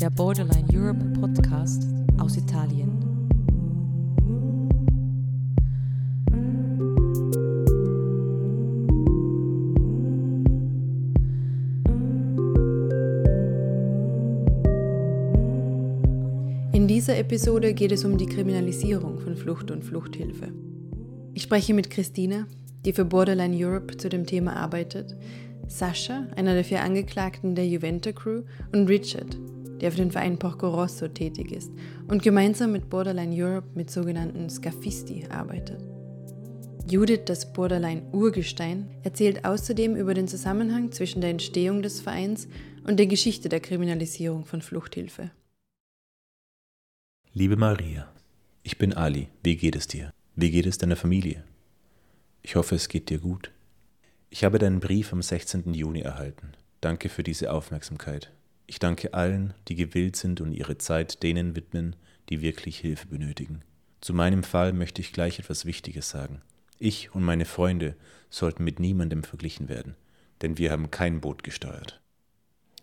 der Borderline Europe Podcast aus Italien. In dieser Episode geht es um die Kriminalisierung von Flucht und Fluchthilfe. Ich spreche mit Christina, die für Borderline Europe zu dem Thema arbeitet, Sascha, einer der vier Angeklagten der Juventa Crew, und Richard, der für den Verein Porco Rosso tätig ist und gemeinsam mit Borderline Europe mit sogenannten Scafisti arbeitet. Judith, das Borderline-Urgestein, erzählt außerdem über den Zusammenhang zwischen der Entstehung des Vereins und der Geschichte der Kriminalisierung von Fluchthilfe. Liebe Maria, ich bin Ali. Wie geht es dir? Wie geht es deiner Familie? Ich hoffe, es geht dir gut. Ich habe deinen Brief am 16. Juni erhalten. Danke für diese Aufmerksamkeit. Ich danke allen, die gewillt sind und ihre Zeit denen widmen, die wirklich Hilfe benötigen. Zu meinem Fall möchte ich gleich etwas Wichtiges sagen. Ich und meine Freunde sollten mit niemandem verglichen werden, denn wir haben kein Boot gesteuert.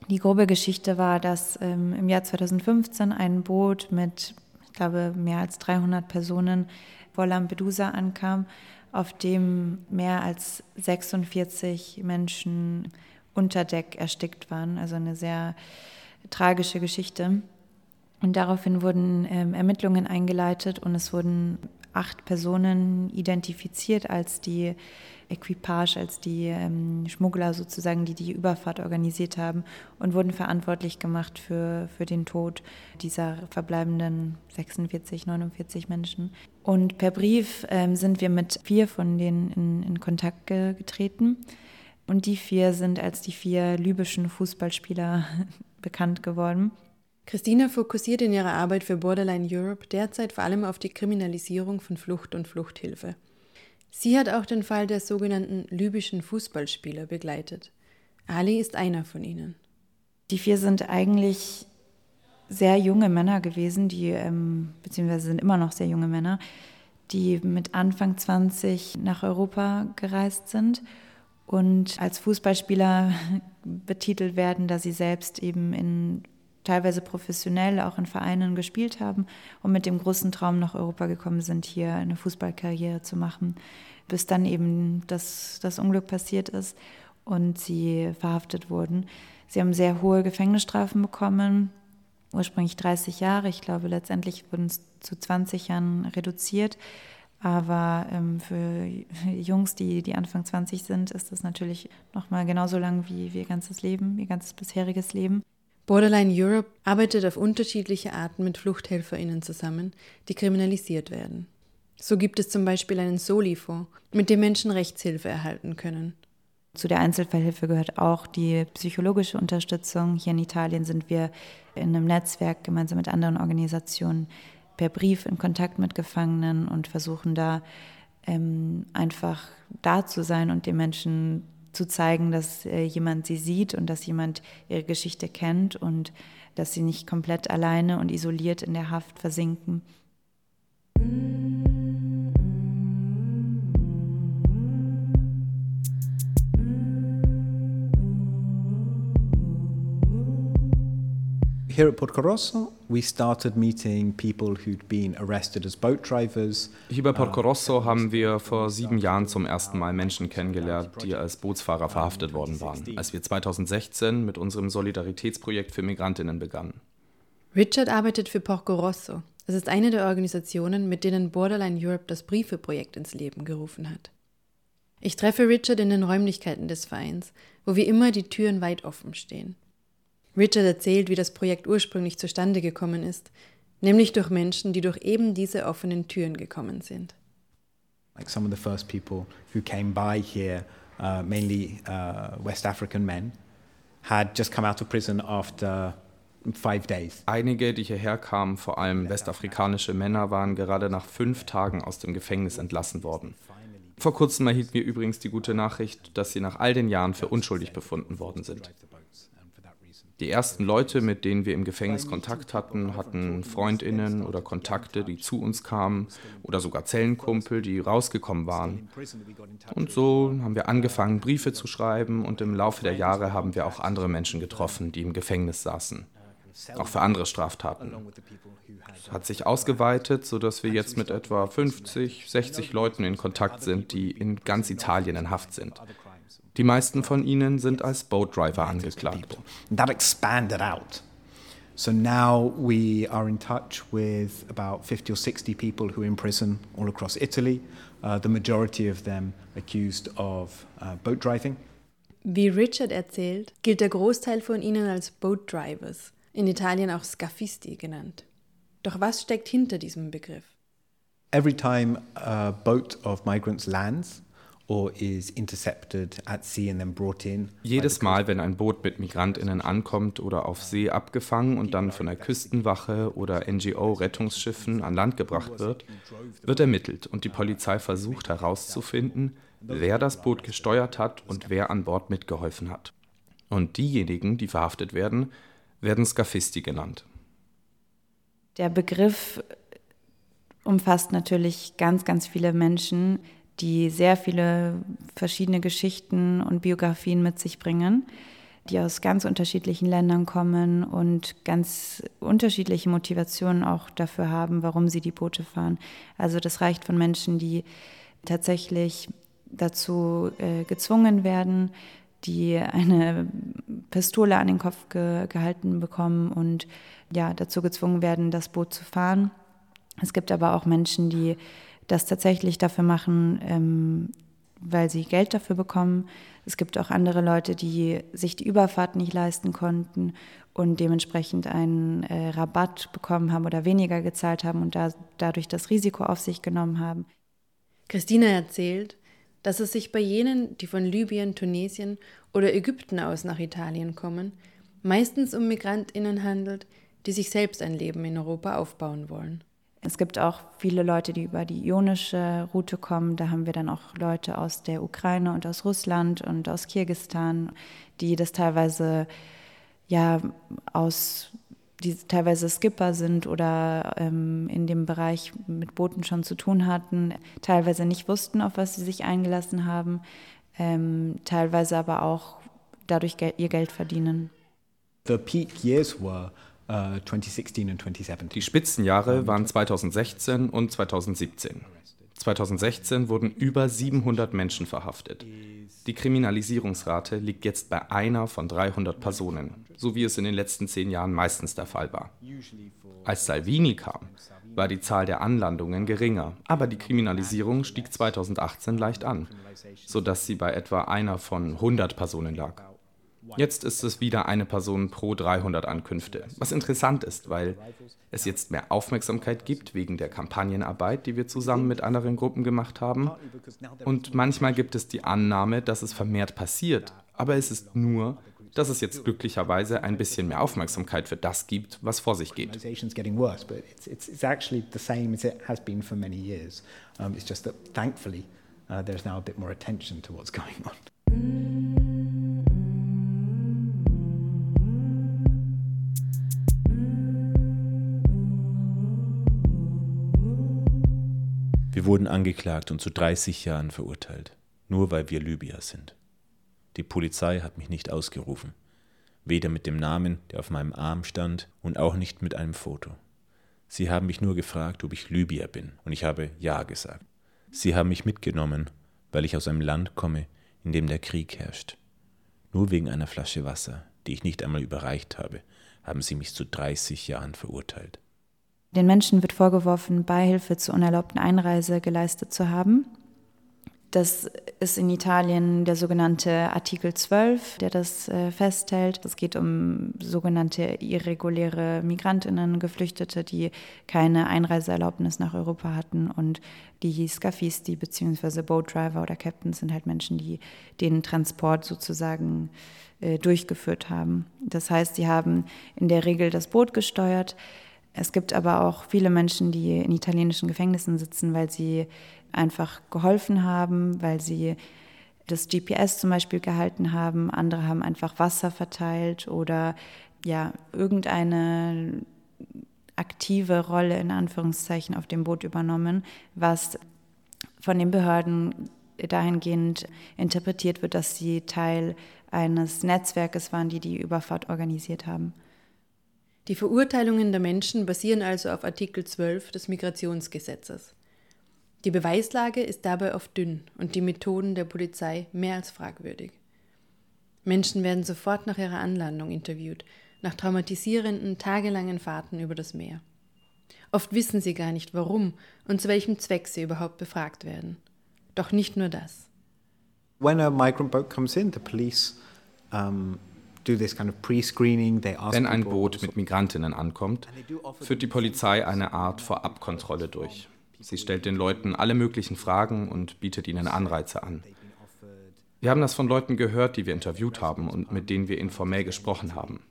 Die grobe Geschichte war, dass ähm, im Jahr 2015 ein Boot mit, ich glaube, mehr als 300 Personen vor Lampedusa ankam auf dem mehr als 46 Menschen unter Deck erstickt waren. Also eine sehr tragische Geschichte. Und daraufhin wurden ähm, Ermittlungen eingeleitet und es wurden acht Personen identifiziert als die Equipage, als die ähm, Schmuggler sozusagen, die die Überfahrt organisiert haben und wurden verantwortlich gemacht für, für den Tod dieser verbleibenden 46, 49 Menschen. Und per Brief ähm, sind wir mit vier von denen in, in Kontakt ge getreten. Und die vier sind als die vier libyschen Fußballspieler bekannt geworden. Christina fokussiert in ihrer Arbeit für Borderline Europe derzeit vor allem auf die Kriminalisierung von Flucht und Fluchthilfe. Sie hat auch den Fall der sogenannten libyschen Fußballspieler begleitet. Ali ist einer von ihnen. Die vier sind eigentlich sehr junge Männer gewesen, die, ähm, beziehungsweise sind immer noch sehr junge Männer, die mit Anfang 20 nach Europa gereist sind und als Fußballspieler betitelt werden, da sie selbst eben in teilweise professionell auch in Vereinen gespielt haben und mit dem großen Traum nach Europa gekommen sind, hier eine Fußballkarriere zu machen, bis dann eben das, das Unglück passiert ist und sie verhaftet wurden. Sie haben sehr hohe Gefängnisstrafen bekommen, ursprünglich 30 Jahre. Ich glaube, letztendlich wurden es zu 20 Jahren reduziert. Aber ähm, für Jungs, die, die Anfang 20 sind, ist das natürlich nochmal genauso lang wie, wie ihr ganzes Leben, ihr ganzes bisheriges Leben. Borderline Europe arbeitet auf unterschiedliche Arten mit FluchthelferInnen zusammen, die kriminalisiert werden. So gibt es zum Beispiel einen Soli-Fonds, mit dem Menschen Rechtshilfe erhalten können. Zu der Einzelfallhilfe gehört auch die psychologische Unterstützung. Hier in Italien sind wir in einem Netzwerk gemeinsam mit anderen Organisationen per Brief in Kontakt mit Gefangenen und versuchen da ähm, einfach da zu sein und den Menschen zu zeigen, dass äh, jemand sie sieht und dass jemand ihre Geschichte kennt und dass sie nicht komplett alleine und isoliert in der Haft versinken. Here at Porto Rosso, we started meeting people who'd been arrested as boat drivers. Hier bei Porto Rosso haben wir vor sieben Jahren zum ersten Mal Menschen kennengelernt, die als Bootsfahrer verhaftet worden waren, als wir 2016 mit unserem Solidaritätsprojekt für Migrantinnen begannen. Richard arbeitet für Porco Rosso. Es ist eine der Organisationen, mit denen Borderline Europe das Briefeprojekt ins Leben gerufen hat. Ich treffe Richard in den Räumlichkeiten des Vereins, wo wie immer die Türen weit offen stehen. Richard erzählt, wie das Projekt ursprünglich zustande gekommen ist, nämlich durch Menschen, die durch eben diese offenen Türen gekommen sind. Like some of the first people who came by here, uh, mainly uh, West African men, had just come out of prison after five days. Einige, die hierher kamen, vor allem westafrikanische Männer, waren gerade nach fünf Tagen aus dem Gefängnis entlassen worden. Vor kurzem erhielten wir übrigens die gute Nachricht, dass sie nach all den Jahren für unschuldig befunden worden sind. Die ersten Leute, mit denen wir im Gefängnis Kontakt hatten, hatten Freundinnen oder Kontakte, die zu uns kamen oder sogar Zellenkumpel, die rausgekommen waren. Und so haben wir angefangen, Briefe zu schreiben und im Laufe der Jahre haben wir auch andere Menschen getroffen, die im Gefängnis saßen. auch für andere Straftaten. Es hat sich ausgeweitet, sodass wir jetzt mit etwa 50, 60 Leuten in Kontakt sind, die in ganz Italien in Haft sind. Die meisten von ihnen sind als Boatdriver angeklagt. That expanded out. So now we are in touch with about 50 or 60 people who are in prison all across Italy, uh, the majority of them accused of uh, boat driving. Wie Richard erzählt, gilt der Großteil von ihnen als Boat Drivers, in Italien auch Scafisti genannt. Doch was steckt hinter diesem Begriff? Every time a boat of migrants lands, jedes Mal, wenn ein Boot mit Migrantinnen ankommt oder auf See abgefangen und dann von der Küstenwache oder NGO-Rettungsschiffen an Land gebracht wird, wird ermittelt und die Polizei versucht herauszufinden, wer das Boot gesteuert hat und wer an Bord mitgeholfen hat. Und diejenigen, die verhaftet werden, werden Scafisti genannt. Der Begriff umfasst natürlich ganz, ganz viele Menschen, die sehr viele verschiedene Geschichten und Biografien mit sich bringen, die aus ganz unterschiedlichen Ländern kommen und ganz unterschiedliche Motivationen auch dafür haben, warum sie die Boote fahren. Also das reicht von Menschen, die tatsächlich dazu äh, gezwungen werden, die eine Pistole an den Kopf ge gehalten bekommen und ja, dazu gezwungen werden, das Boot zu fahren. Es gibt aber auch Menschen, die das tatsächlich dafür machen, ähm, weil sie Geld dafür bekommen. Es gibt auch andere Leute, die sich die Überfahrt nicht leisten konnten und dementsprechend einen äh, Rabatt bekommen haben oder weniger gezahlt haben und da, dadurch das Risiko auf sich genommen haben. Christina erzählt, dass es sich bei jenen, die von Libyen, Tunesien oder Ägypten aus nach Italien kommen, meistens um Migrantinnen handelt, die sich selbst ein Leben in Europa aufbauen wollen. Es gibt auch viele Leute, die über die ionische Route kommen. Da haben wir dann auch Leute aus der Ukraine und aus Russland und aus Kirgistan, die das teilweise ja aus die teilweise Skipper sind oder ähm, in dem Bereich mit Booten schon zu tun hatten, teilweise nicht wussten, auf was sie sich eingelassen haben, ähm, teilweise aber auch dadurch ihr Geld verdienen. The peak years were 2016 und 2017. Die Spitzenjahre waren 2016 und 2017. 2016 wurden über 700 Menschen verhaftet. Die Kriminalisierungsrate liegt jetzt bei einer von 300 Personen, so wie es in den letzten zehn Jahren meistens der Fall war. Als Salvini kam, war die Zahl der Anlandungen geringer, aber die Kriminalisierung stieg 2018 leicht an, sodass sie bei etwa einer von 100 Personen lag. Jetzt ist es wieder eine Person pro 300 Ankünfte, was interessant ist, weil es jetzt mehr Aufmerksamkeit gibt wegen der Kampagnenarbeit, die wir zusammen mit anderen Gruppen gemacht haben. Und manchmal gibt es die Annahme, dass es vermehrt passiert, aber es ist nur, dass es jetzt glücklicherweise ein bisschen mehr Aufmerksamkeit für das gibt, was vor sich geht. Wurden angeklagt und zu 30 Jahren verurteilt, nur weil wir Libyer sind. Die Polizei hat mich nicht ausgerufen, weder mit dem Namen, der auf meinem Arm stand, und auch nicht mit einem Foto. Sie haben mich nur gefragt, ob ich Libyer bin, und ich habe Ja gesagt. Sie haben mich mitgenommen, weil ich aus einem Land komme, in dem der Krieg herrscht. Nur wegen einer Flasche Wasser, die ich nicht einmal überreicht habe, haben sie mich zu 30 Jahren verurteilt. Den Menschen wird vorgeworfen, Beihilfe zur unerlaubten Einreise geleistet zu haben. Das ist in Italien der sogenannte Artikel 12, der das äh, festhält. Es geht um sogenannte irreguläre Migrantinnen, Geflüchtete, die keine Einreiseerlaubnis nach Europa hatten. Und die Scafisti bzw. Boatdriver oder Captains sind halt Menschen, die den Transport sozusagen äh, durchgeführt haben. Das heißt, sie haben in der Regel das Boot gesteuert, es gibt aber auch viele Menschen, die in italienischen Gefängnissen sitzen, weil sie einfach geholfen haben, weil sie das GPS zum Beispiel gehalten haben. Andere haben einfach Wasser verteilt oder ja, irgendeine aktive Rolle in Anführungszeichen auf dem Boot übernommen, was von den Behörden dahingehend interpretiert wird, dass sie Teil eines Netzwerkes waren, die die Überfahrt organisiert haben. Die Verurteilungen der Menschen basieren also auf Artikel 12 des Migrationsgesetzes. Die Beweislage ist dabei oft dünn und die Methoden der Polizei mehr als fragwürdig. Menschen werden sofort nach ihrer Anlandung interviewt, nach traumatisierenden, tagelangen Fahrten über das Meer. Oft wissen sie gar nicht, warum und zu welchem Zweck sie überhaupt befragt werden. Doch nicht nur das. When a migrant boat comes in, the police um, wenn ein Boot mit Migrantinnen ankommt, führt die Polizei eine Art Vorabkontrolle durch. Sie stellt den Leuten alle möglichen Fragen und bietet ihnen Anreize an. Wir haben das von Leuten gehört, die wir interviewt haben und mit denen wir informell gesprochen haben.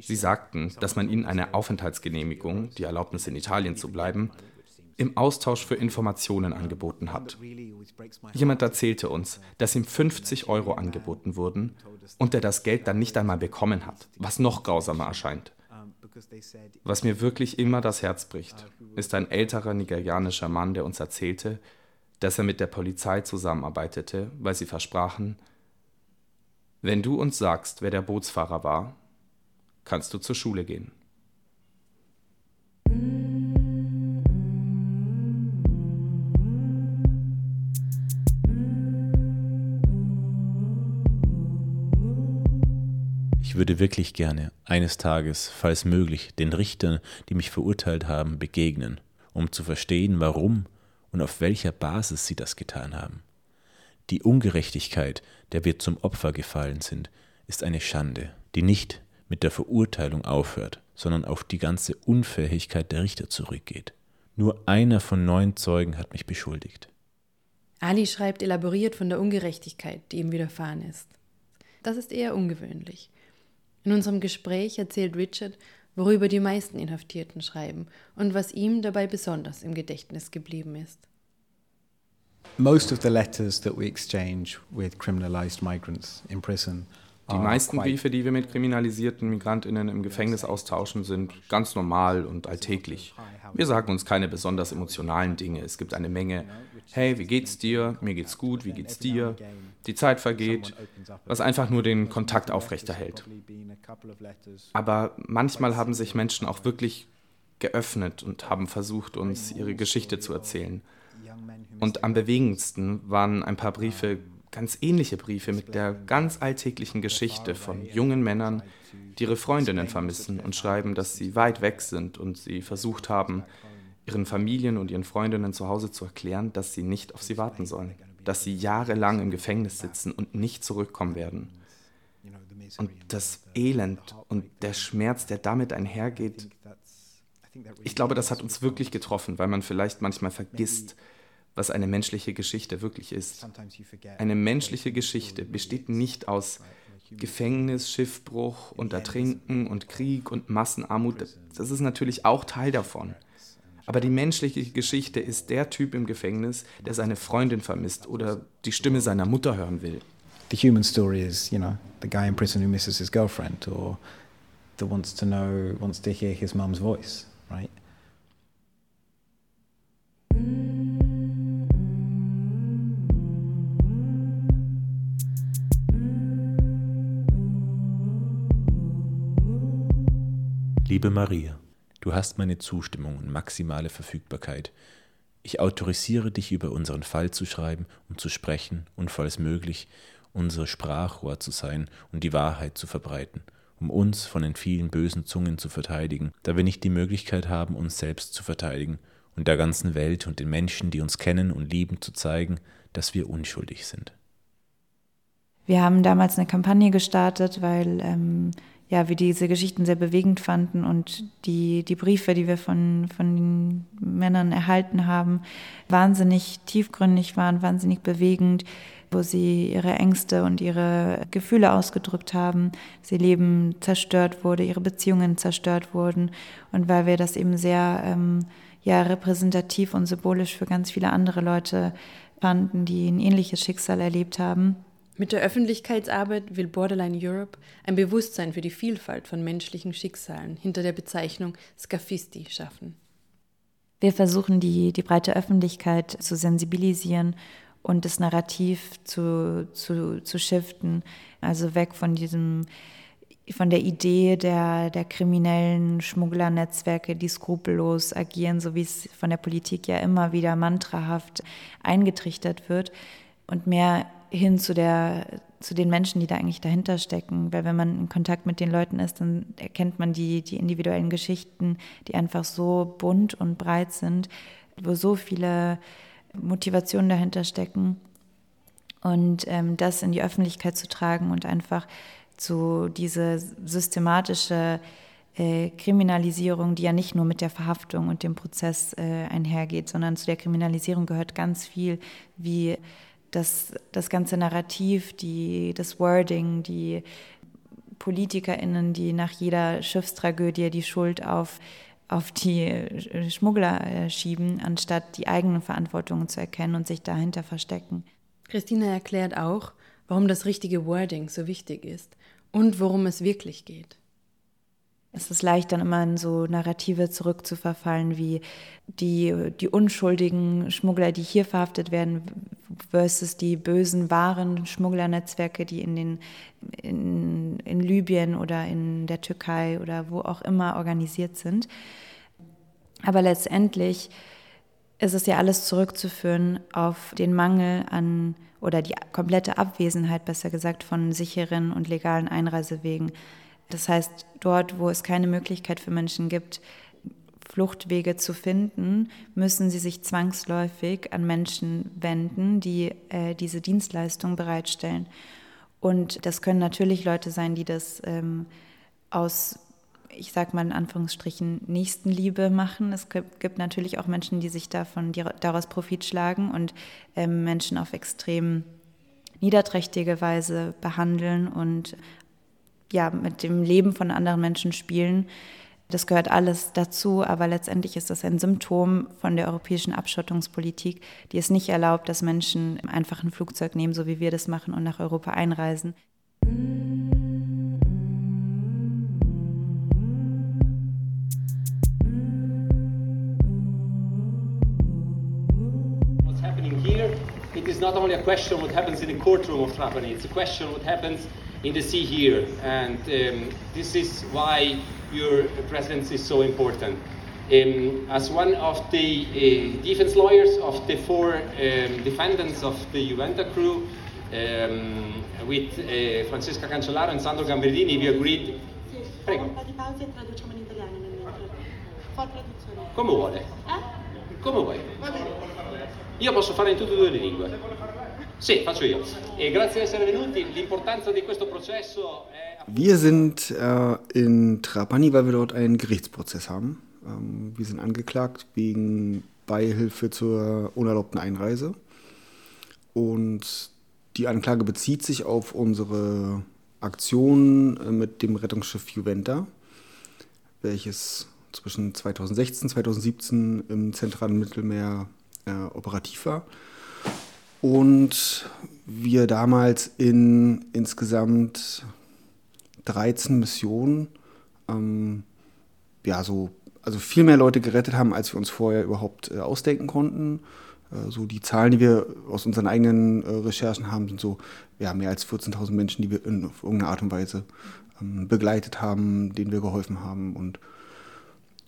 Sie sagten, dass man ihnen eine Aufenthaltsgenehmigung, die Erlaubnis in Italien zu bleiben, im Austausch für Informationen angeboten hat. Jemand erzählte uns, dass ihm 50 Euro angeboten wurden und er das Geld dann nicht einmal bekommen hat, was noch grausamer erscheint. Was mir wirklich immer das Herz bricht, ist ein älterer nigerianischer Mann, der uns erzählte, dass er mit der Polizei zusammenarbeitete, weil sie versprachen, wenn du uns sagst, wer der Bootsfahrer war, kannst du zur Schule gehen. Würde wirklich gerne eines Tages, falls möglich, den Richtern, die mich verurteilt haben, begegnen, um zu verstehen, warum und auf welcher Basis sie das getan haben. Die Ungerechtigkeit, der wir zum Opfer gefallen sind, ist eine Schande, die nicht mit der Verurteilung aufhört, sondern auf die ganze Unfähigkeit der Richter zurückgeht. Nur einer von neun Zeugen hat mich beschuldigt. Ali schreibt elaboriert von der Ungerechtigkeit, die ihm widerfahren ist. Das ist eher ungewöhnlich. In unserem Gespräch erzählt Richard, worüber die meisten Inhaftierten schreiben und was ihm dabei besonders im Gedächtnis geblieben ist. Most of the letters that we exchange with criminalized migrants in prison die meisten Briefe, die wir mit kriminalisierten Migrantinnen im Gefängnis austauschen, sind ganz normal und alltäglich. Wir sagen uns keine besonders emotionalen Dinge. Es gibt eine Menge, hey, wie geht's dir? Mir geht's gut, wie geht's dir? Die Zeit vergeht, was einfach nur den Kontakt aufrechterhält. Aber manchmal haben sich Menschen auch wirklich geöffnet und haben versucht, uns ihre Geschichte zu erzählen. Und am bewegendsten waren ein paar Briefe ganz ähnliche Briefe mit der ganz alltäglichen Geschichte von jungen Männern, die ihre Freundinnen vermissen und schreiben, dass sie weit weg sind und sie versucht haben, ihren Familien und ihren Freundinnen zu Hause zu erklären, dass sie nicht auf sie warten sollen, dass sie jahrelang im Gefängnis sitzen und nicht zurückkommen werden. Und das Elend und der Schmerz, der damit einhergeht, ich glaube, das hat uns wirklich getroffen, weil man vielleicht manchmal vergisst, was eine menschliche Geschichte wirklich ist. Eine menschliche Geschichte besteht nicht aus Gefängnis, Schiffbruch und Ertrinken und Krieg und Massenarmut. Das ist natürlich auch Teil davon. Aber die menschliche Geschichte ist der Typ im Gefängnis, der seine Freundin vermisst oder die Stimme seiner Mutter hören will. The human story is, you know, the guy in prison who misses his girlfriend or that wants to know, wants to hear his mum's voice, Liebe Maria, du hast meine Zustimmung und maximale Verfügbarkeit. Ich autorisiere dich, über unseren Fall zu schreiben und zu sprechen und, falls möglich, unser Sprachrohr zu sein und die Wahrheit zu verbreiten, um uns von den vielen bösen Zungen zu verteidigen, da wir nicht die Möglichkeit haben, uns selbst zu verteidigen und der ganzen Welt und den Menschen, die uns kennen und lieben, zu zeigen, dass wir unschuldig sind. Wir haben damals eine Kampagne gestartet, weil ähm, ja, wir diese Geschichten sehr bewegend fanden und die, die Briefe, die wir von, von den Männern erhalten haben, wahnsinnig tiefgründig waren, wahnsinnig bewegend, wo sie ihre Ängste und ihre Gefühle ausgedrückt haben, sie Leben zerstört wurde, ihre Beziehungen zerstört wurden. Und weil wir das eben sehr ähm, ja, repräsentativ und symbolisch für ganz viele andere Leute fanden, die ein ähnliches Schicksal erlebt haben mit der Öffentlichkeitsarbeit will Borderline Europe ein Bewusstsein für die Vielfalt von menschlichen Schicksalen hinter der Bezeichnung Scafisti schaffen. Wir versuchen, die, die breite Öffentlichkeit zu sensibilisieren und das Narrativ zu, zu, zu shiften, also weg von diesem von der Idee der, der kriminellen Schmugglernetzwerke, die skrupellos agieren, so wie es von der Politik ja immer wieder mantrahaft eingetrichtert wird, und mehr hin zu, der, zu den Menschen, die da eigentlich dahinter stecken. Weil wenn man in Kontakt mit den Leuten ist, dann erkennt man die, die individuellen Geschichten, die einfach so bunt und breit sind, wo so viele Motivationen dahinter stecken. Und ähm, das in die Öffentlichkeit zu tragen und einfach zu diese systematische äh, Kriminalisierung, die ja nicht nur mit der Verhaftung und dem Prozess äh, einhergeht, sondern zu der Kriminalisierung gehört ganz viel, wie das, das ganze Narrativ, die, das Wording, die PolitikerInnen, die nach jeder Schiffstragödie die Schuld auf, auf die Schmuggler äh, schieben, anstatt die eigenen Verantwortungen zu erkennen und sich dahinter verstecken. Christina erklärt auch, warum das richtige Wording so wichtig ist und worum es wirklich geht. Es ist leicht, dann immer in so Narrative zurückzuverfallen, wie die, die unschuldigen Schmuggler, die hier verhaftet werden, versus die bösen, wahren Schmugglernetzwerke, die in, den, in, in Libyen oder in der Türkei oder wo auch immer organisiert sind. Aber letztendlich ist es ja alles zurückzuführen auf den Mangel an oder die komplette Abwesenheit, besser gesagt, von sicheren und legalen Einreisewegen. Das heißt, dort, wo es keine Möglichkeit für Menschen gibt, Fluchtwege zu finden, müssen sie sich zwangsläufig an Menschen wenden, die äh, diese Dienstleistung bereitstellen. Und das können natürlich Leute sein, die das ähm, aus ich sage mal in Anführungsstrichen, Nächstenliebe machen. Es gibt natürlich auch Menschen, die sich davon die, daraus Profit schlagen und ähm, Menschen auf extrem niederträchtige Weise behandeln und ja, mit dem Leben von anderen Menschen spielen. Das gehört alles dazu, aber letztendlich ist das ein Symptom von der europäischen Abschottungspolitik, die es nicht erlaubt, dass Menschen einfach ein Flugzeug nehmen, so wie wir das machen, und nach Europa einreisen. not only a question what happens in the courtroom of Trapani, it's a question what happens in the sea here. And um, this is why your presence is so important. Um, as one of the uh, defense lawyers of the four um, defendants of the Juventa crew, um, with uh, Francesca Cancellaro and Sandro Gambardini, we agreed. Prego. Come vuole. Eh? Come vuoi. Io posso fare in tutte e due le lingue. Sì, faccio io. E grazie di essere venuti. L'importanza di questo processo è... Wir sind äh, in Trapani, weil wir dort einen Gerichtsprozess haben. Ähm, wir sind angeklagt wegen Beihilfe zur unerlaubten Einreise. Und die Anklage bezieht sich auf unsere Aktion äh, mit dem Rettungsschiff Juventa, welches zwischen 2016 und 2017 im zentralen Mittelmeer äh, operativ war. Und wir damals in insgesamt 13 Missionen ähm, ja, so, also viel mehr Leute gerettet haben, als wir uns vorher überhaupt äh, ausdenken konnten. Äh, so die Zahlen, die wir aus unseren eigenen äh, Recherchen haben, sind so ja, mehr als 14.000 Menschen, die wir in irgendeiner Art und Weise ähm, begleitet haben, denen wir geholfen haben. Und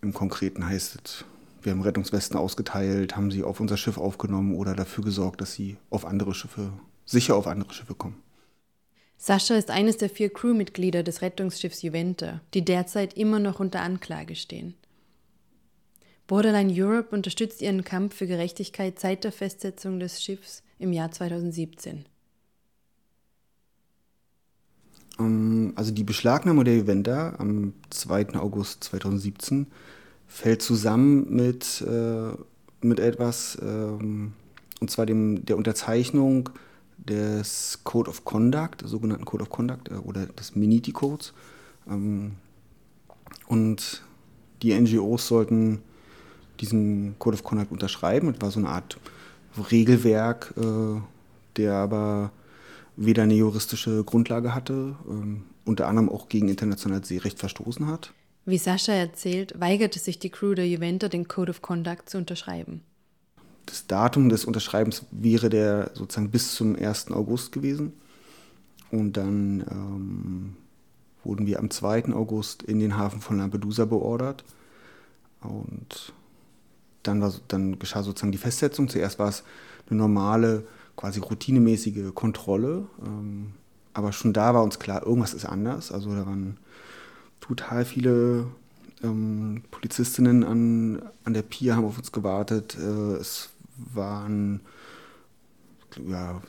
im Konkreten heißt es wir haben Rettungswesten ausgeteilt, haben sie auf unser Schiff aufgenommen oder dafür gesorgt, dass sie auf andere Schiffe, sicher auf andere Schiffe kommen. Sascha ist eines der vier Crewmitglieder des Rettungsschiffs Juventa, die derzeit immer noch unter Anklage stehen. Borderline Europe unterstützt ihren Kampf für Gerechtigkeit seit der Festsetzung des Schiffs im Jahr 2017. Ähm, also die Beschlagnahme der Juventa am 2. August 2017 fällt zusammen mit, äh, mit etwas, ähm, und zwar dem, der Unterzeichnung des Code of Conduct, des sogenannten Code of Conduct äh, oder des Miniti-Codes. Ähm, und die NGOs sollten diesen Code of Conduct unterschreiben. Es war so eine Art Regelwerk, äh, der aber weder eine juristische Grundlage hatte, ähm, unter anderem auch gegen internationales Seerecht verstoßen hat. Wie Sascha erzählt, weigerte sich die Crew der Juventa, den Code of Conduct zu unterschreiben. Das Datum des Unterschreibens wäre der sozusagen bis zum 1. August gewesen. Und dann ähm, wurden wir am 2. August in den Hafen von Lampedusa beordert. Und dann, war, dann geschah sozusagen die Festsetzung. Zuerst war es eine normale, quasi routinemäßige Kontrolle. Ähm, aber schon da war uns klar, irgendwas ist anders. Also da waren total viele ähm, Polizistinnen an, an der Pier, haben auf uns gewartet. Äh, es waren ja,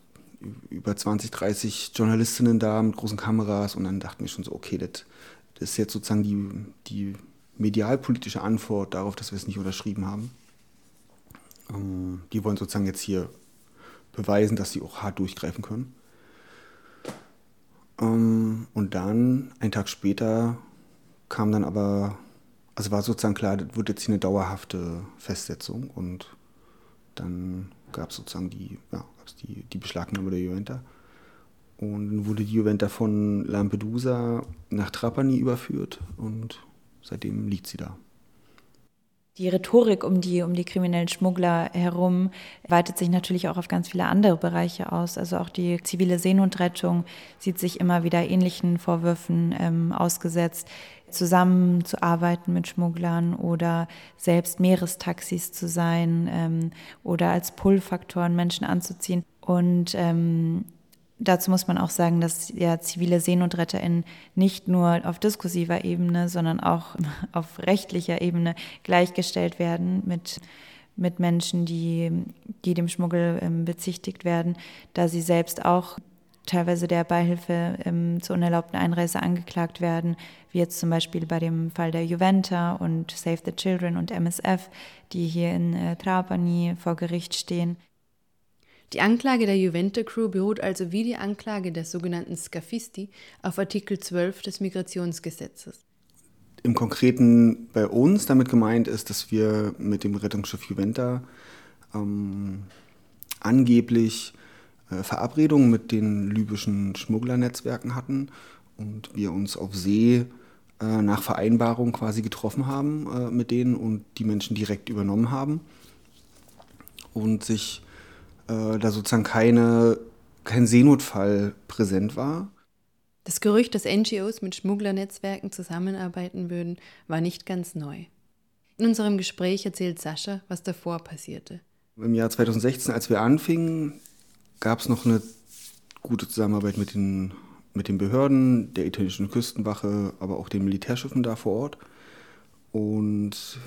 über 20, 30 Journalistinnen da mit großen Kameras und dann dachten wir schon so, okay, das, das ist jetzt sozusagen die, die medialpolitische Antwort darauf, dass wir es nicht unterschrieben haben. Ähm, die wollen sozusagen jetzt hier beweisen, dass sie auch hart durchgreifen können. Ähm, und dann, einen Tag später, kam dann aber, also war sozusagen klar, das wird jetzt hier eine dauerhafte Festsetzung und dann gab es sozusagen die, ja, die, die Beschlagnahme der Juventa. Und dann wurde die Juventa von Lampedusa nach Trapani überführt und seitdem liegt sie da. Die Rhetorik um die, um die kriminellen Schmuggler herum weitet sich natürlich auch auf ganz viele andere Bereiche aus. Also auch die zivile Seenotrettung sieht sich immer wieder ähnlichen Vorwürfen ähm, ausgesetzt, zusammenzuarbeiten mit Schmugglern oder selbst Meerestaxis zu sein ähm, oder als Pull-Faktoren Menschen anzuziehen. Und ähm, Dazu muss man auch sagen, dass ja zivile SeenotretterInnen nicht nur auf diskursiver Ebene, sondern auch auf rechtlicher Ebene gleichgestellt werden mit, mit Menschen, die, die dem Schmuggel ähm, bezichtigt werden, da sie selbst auch teilweise der Beihilfe ähm, zur unerlaubten Einreise angeklagt werden, wie jetzt zum Beispiel bei dem Fall der Juventa und Save the Children und MSF, die hier in äh, Trapani vor Gericht stehen. Die Anklage der Juvente Crew beruht also wie die Anklage der sogenannten Scafisti auf Artikel 12 des Migrationsgesetzes. Im Konkreten bei uns damit gemeint ist, dass wir mit dem Rettungsschiff Juventa ähm, angeblich äh, Verabredungen mit den libyschen Schmugglernetzwerken hatten und wir uns auf See äh, nach Vereinbarung quasi getroffen haben äh, mit denen und die Menschen direkt übernommen haben und sich äh, da sozusagen keine, kein Seenotfall präsent war. Das Gerücht, dass NGOs mit Schmugglernetzwerken zusammenarbeiten würden, war nicht ganz neu. In unserem Gespräch erzählt Sascha, was davor passierte. Im Jahr 2016, als wir anfingen, gab es noch eine gute Zusammenarbeit mit den, mit den Behörden, der italienischen Küstenwache, aber auch den Militärschiffen da vor Ort. Und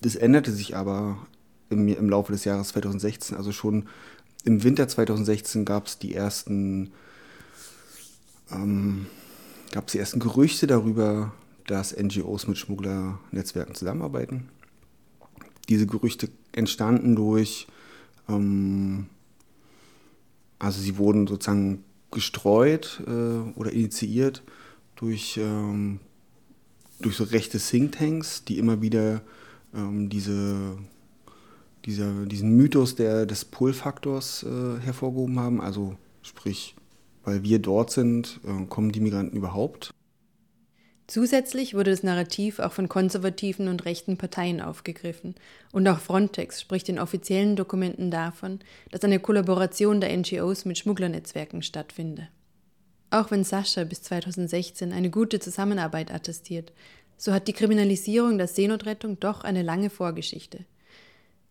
das änderte sich aber im, im Laufe des Jahres 2016. Also schon im Winter 2016 gab es die ersten ähm, gab es die ersten Gerüchte darüber, dass NGOs mit Schmugglernetzwerken zusammenarbeiten. Diese Gerüchte entstanden durch, ähm, also sie wurden sozusagen gestreut äh, oder initiiert durch, ähm, durch so rechte Thinktanks, die immer wieder ähm, diese diesen Mythos der, des Pull-Faktors äh, hervorgehoben haben. Also sprich, weil wir dort sind, äh, kommen die Migranten überhaupt. Zusätzlich wurde das Narrativ auch von konservativen und rechten Parteien aufgegriffen. Und auch Frontex spricht in offiziellen Dokumenten davon, dass eine Kollaboration der NGOs mit Schmugglernetzwerken stattfinde. Auch wenn Sascha bis 2016 eine gute Zusammenarbeit attestiert, so hat die Kriminalisierung der Seenotrettung doch eine lange Vorgeschichte.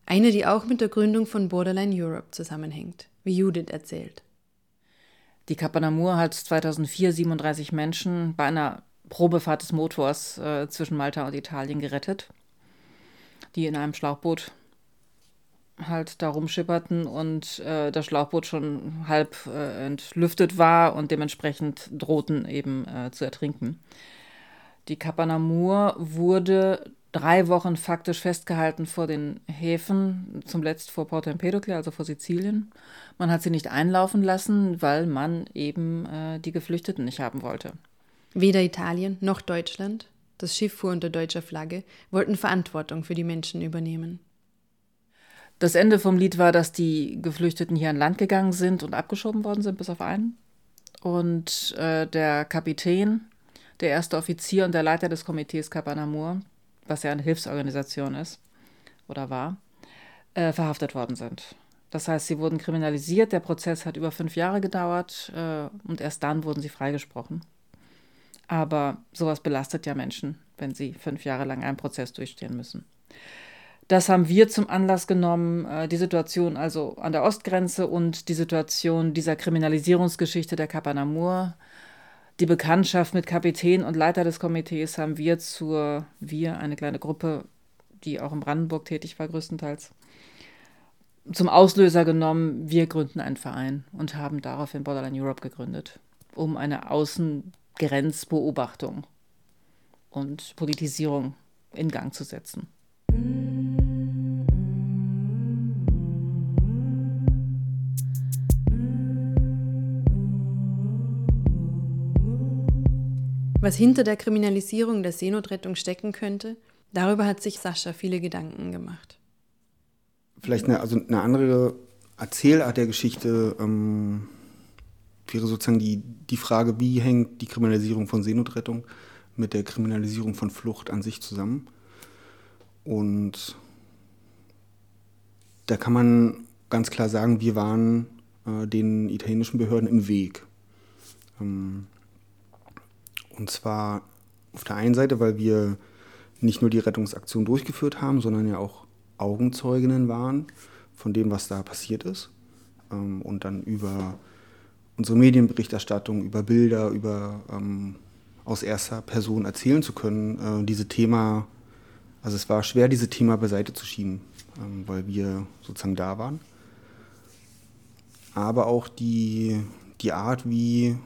Eine, die auch mit der Gründung von Borderline Europe zusammenhängt, wie Judith erzählt. Die Kapanamur hat 2004 37 Menschen bei einer Probefahrt des Motors äh, zwischen Malta und Italien gerettet, die in einem Schlauchboot halt da rumschipperten und äh, das Schlauchboot schon halb äh, entlüftet war und dementsprechend drohten eben äh, zu ertrinken. Die Kapanamur wurde drei Wochen faktisch festgehalten vor den Häfen, zum Letzt vor Porto Empedocle, also vor Sizilien. Man hat sie nicht einlaufen lassen, weil man eben äh, die Geflüchteten nicht haben wollte. Weder Italien noch Deutschland, das Schiff fuhr unter deutscher Flagge, wollten Verantwortung für die Menschen übernehmen. Das Ende vom Lied war, dass die Geflüchteten hier an Land gegangen sind und abgeschoben worden sind, bis auf einen. Und äh, der Kapitän, der erste Offizier und der Leiter des Komitees Capanamur, was ja eine Hilfsorganisation ist oder war, äh, verhaftet worden sind. Das heißt, sie wurden kriminalisiert, der Prozess hat über fünf Jahre gedauert äh, und erst dann wurden sie freigesprochen. Aber sowas belastet ja Menschen, wenn sie fünf Jahre lang einen Prozess durchstehen müssen. Das haben wir zum Anlass genommen, äh, die Situation also an der Ostgrenze und die Situation dieser Kriminalisierungsgeschichte der Kapanamur. Die Bekanntschaft mit Kapitän und Leiter des Komitees haben wir zur, wir, eine kleine Gruppe, die auch in Brandenburg tätig war, größtenteils, zum Auslöser genommen, wir gründen einen Verein und haben daraufhin Borderline Europe gegründet, um eine Außengrenzbeobachtung und Politisierung in Gang zu setzen. Was hinter der Kriminalisierung der Seenotrettung stecken könnte, darüber hat sich Sascha viele Gedanken gemacht. Vielleicht eine, also eine andere Erzählart der Geschichte ähm, wäre sozusagen die, die Frage, wie hängt die Kriminalisierung von Seenotrettung mit der Kriminalisierung von Flucht an sich zusammen. Und da kann man ganz klar sagen, wir waren äh, den italienischen Behörden im Weg. Ähm, und zwar auf der einen Seite, weil wir nicht nur die Rettungsaktion durchgeführt haben, sondern ja auch Augenzeuginnen waren von dem, was da passiert ist. Ähm, und dann über unsere Medienberichterstattung, über Bilder, über ähm, aus erster Person erzählen zu können, äh, diese Thema, also es war schwer, diese Thema beiseite zu schieben, ähm, weil wir sozusagen da waren. Aber auch die, die Art, wie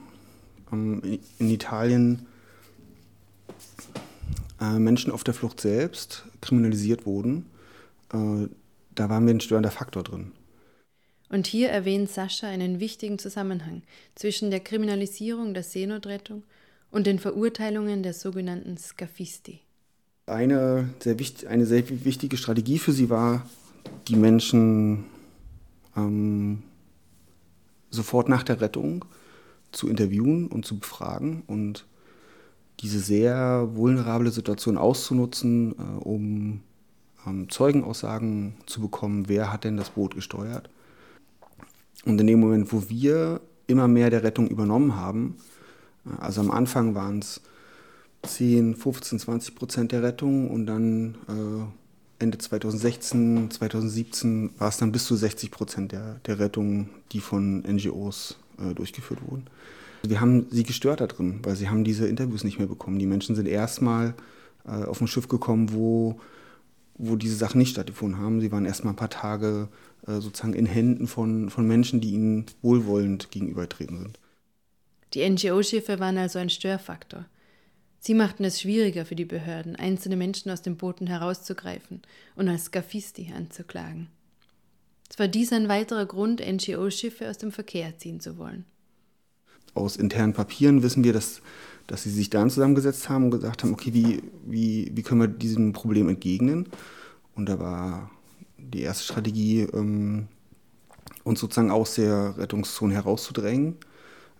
in Italien äh, Menschen auf der Flucht selbst kriminalisiert wurden, äh, da waren wir ein störender Faktor drin. Und hier erwähnt Sascha einen wichtigen Zusammenhang zwischen der Kriminalisierung der Seenotrettung und den Verurteilungen der sogenannten Scafisti. Eine sehr, wichtig, eine sehr wichtige Strategie für sie war, die Menschen ähm, sofort nach der Rettung zu interviewen und zu befragen und diese sehr vulnerable Situation auszunutzen, äh, um ähm, Zeugenaussagen zu bekommen, wer hat denn das Boot gesteuert. Und in dem Moment, wo wir immer mehr der Rettung übernommen haben, äh, also am Anfang waren es 10, 15, 20 Prozent der Rettung und dann äh, Ende 2016, 2017 war es dann bis zu 60 Prozent der, der Rettungen, die von NGOs äh, durchgeführt wurden. Wir haben sie gestört da drin, weil sie haben diese Interviews nicht mehr bekommen. Die Menschen sind erstmal äh, auf ein Schiff gekommen, wo, wo diese Sachen nicht stattgefunden haben. Sie waren erstmal ein paar Tage äh, sozusagen in Händen von, von Menschen, die ihnen wohlwollend gegenübertreten sind. Die NGO-Schiffe waren also ein Störfaktor. Sie machten es schwieriger für die Behörden, einzelne Menschen aus den Booten herauszugreifen und als Scafisti anzuklagen. Es war dies ein weiterer Grund, NGO-Schiffe aus dem Verkehr ziehen zu wollen. Aus internen Papieren wissen wir, dass, dass sie sich dann zusammengesetzt haben und gesagt haben, okay, wie, wie, wie können wir diesem Problem entgegnen? Und da war die erste Strategie, ähm, uns sozusagen aus der Rettungszone herauszudrängen,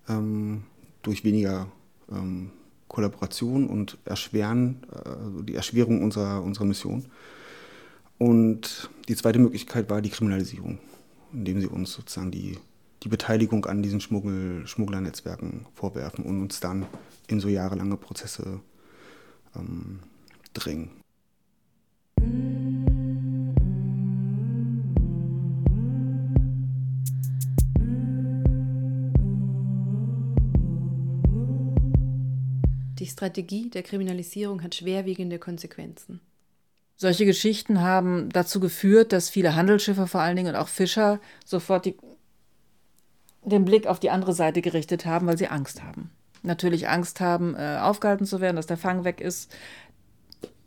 ähm, durch weniger ähm, Kollaboration und Erschweren, äh, die Erschwerung unserer, unserer Mission. Und die zweite Möglichkeit war die Kriminalisierung, indem sie uns sozusagen die, die Beteiligung an diesen Schmuggel, Schmugglernetzwerken vorwerfen und uns dann in so jahrelange Prozesse ähm, drängen. Die Strategie der Kriminalisierung hat schwerwiegende Konsequenzen. Solche Geschichten haben dazu geführt, dass viele Handelsschiffe vor allen Dingen und auch Fischer sofort die, den Blick auf die andere Seite gerichtet haben, weil sie Angst haben. Natürlich Angst haben, äh, aufgehalten zu werden, dass der Fang weg ist.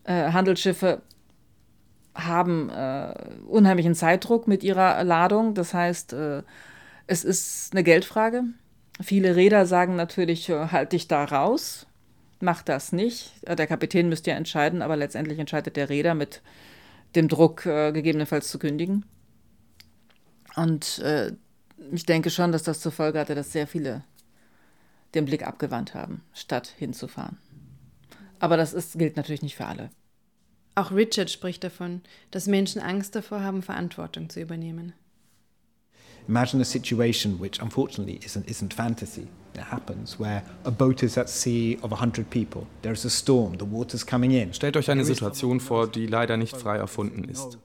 Äh, Handelsschiffe haben äh, unheimlichen Zeitdruck mit ihrer Ladung. Das heißt, äh, es ist eine Geldfrage. Viele Räder sagen natürlich, äh, halt dich da raus macht das nicht. Äh, der Kapitän müsste ja entscheiden, aber letztendlich entscheidet der Räder mit dem Druck, äh, gegebenenfalls zu kündigen. Und äh, ich denke schon, dass das zur Folge hatte, dass sehr viele den Blick abgewandt haben, statt hinzufahren. Aber das ist, gilt natürlich nicht für alle. Auch Richard spricht davon, dass Menschen Angst davor haben, Verantwortung zu übernehmen. Imagine a situation which unfortunately isn't, isn't fantasy. It happens where a boat is at sea of 100 people. There's a storm, the water's coming in. Stellt euch eine Situation vor, die leider nicht frei erfunden ist.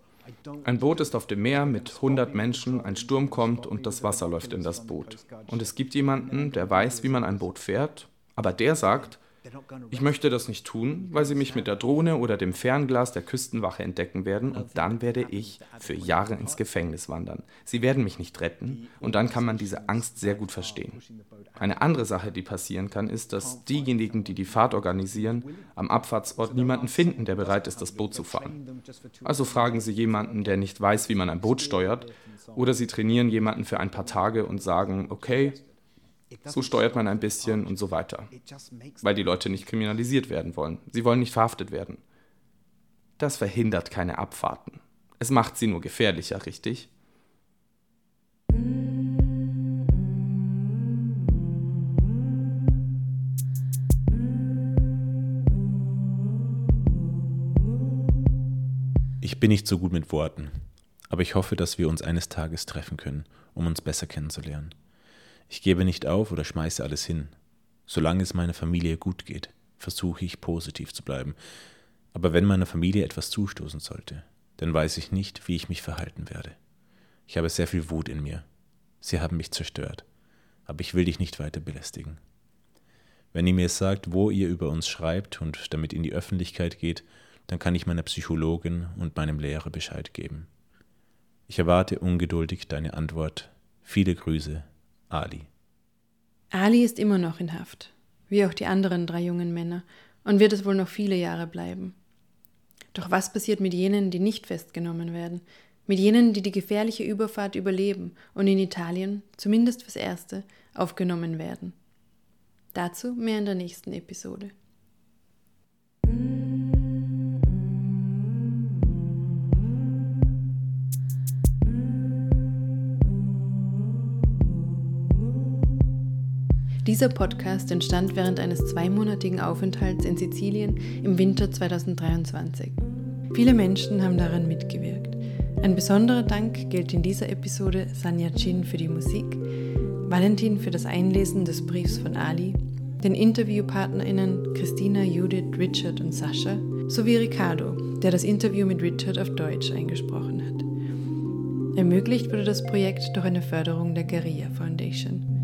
Ein Boot ist auf dem Meer mit 100 Menschen, ein Sturm kommt und das Wasser läuft in das Boot. Und es gibt jemanden, der weiß, wie man ein Boot fährt, aber der sagt, ich möchte das nicht tun, weil sie mich mit der Drohne oder dem Fernglas der Küstenwache entdecken werden und dann werde ich für Jahre ins Gefängnis wandern. Sie werden mich nicht retten und dann kann man diese Angst sehr gut verstehen. Eine andere Sache, die passieren kann, ist, dass diejenigen, die die Fahrt organisieren, am Abfahrtsort niemanden finden, der bereit ist, das Boot zu fahren. Also fragen sie jemanden, der nicht weiß, wie man ein Boot steuert, oder sie trainieren jemanden für ein paar Tage und sagen, okay, so steuert man ein bisschen und so weiter. Weil die Leute nicht kriminalisiert werden wollen. Sie wollen nicht verhaftet werden. Das verhindert keine Abfahrten. Es macht sie nur gefährlicher, richtig? Ich bin nicht so gut mit Worten, aber ich hoffe, dass wir uns eines Tages treffen können, um uns besser kennenzulernen. Ich gebe nicht auf oder schmeiße alles hin. Solange es meiner Familie gut geht, versuche ich positiv zu bleiben. Aber wenn meiner Familie etwas zustoßen sollte, dann weiß ich nicht, wie ich mich verhalten werde. Ich habe sehr viel Wut in mir. Sie haben mich zerstört. Aber ich will dich nicht weiter belästigen. Wenn ihr mir sagt, wo ihr über uns schreibt und damit in die Öffentlichkeit geht, dann kann ich meiner Psychologin und meinem Lehrer Bescheid geben. Ich erwarte ungeduldig deine Antwort. Viele Grüße, Ali. Ali ist immer noch in Haft, wie auch die anderen drei jungen Männer, und wird es wohl noch viele Jahre bleiben. Doch was passiert mit jenen, die nicht festgenommen werden? Mit jenen, die die gefährliche Überfahrt überleben und in Italien, zumindest fürs Erste, aufgenommen werden? Dazu mehr in der nächsten Episode. Dieser Podcast entstand während eines zweimonatigen Aufenthalts in Sizilien im Winter 2023. Viele Menschen haben daran mitgewirkt. Ein besonderer Dank gilt in dieser Episode Sanja Chin für die Musik, Valentin für das Einlesen des Briefs von Ali, den InterviewpartnerInnen Christina, Judith, Richard und Sascha sowie Ricardo, der das Interview mit Richard auf Deutsch eingesprochen hat. Ermöglicht wurde das Projekt durch eine Förderung der Garia Foundation.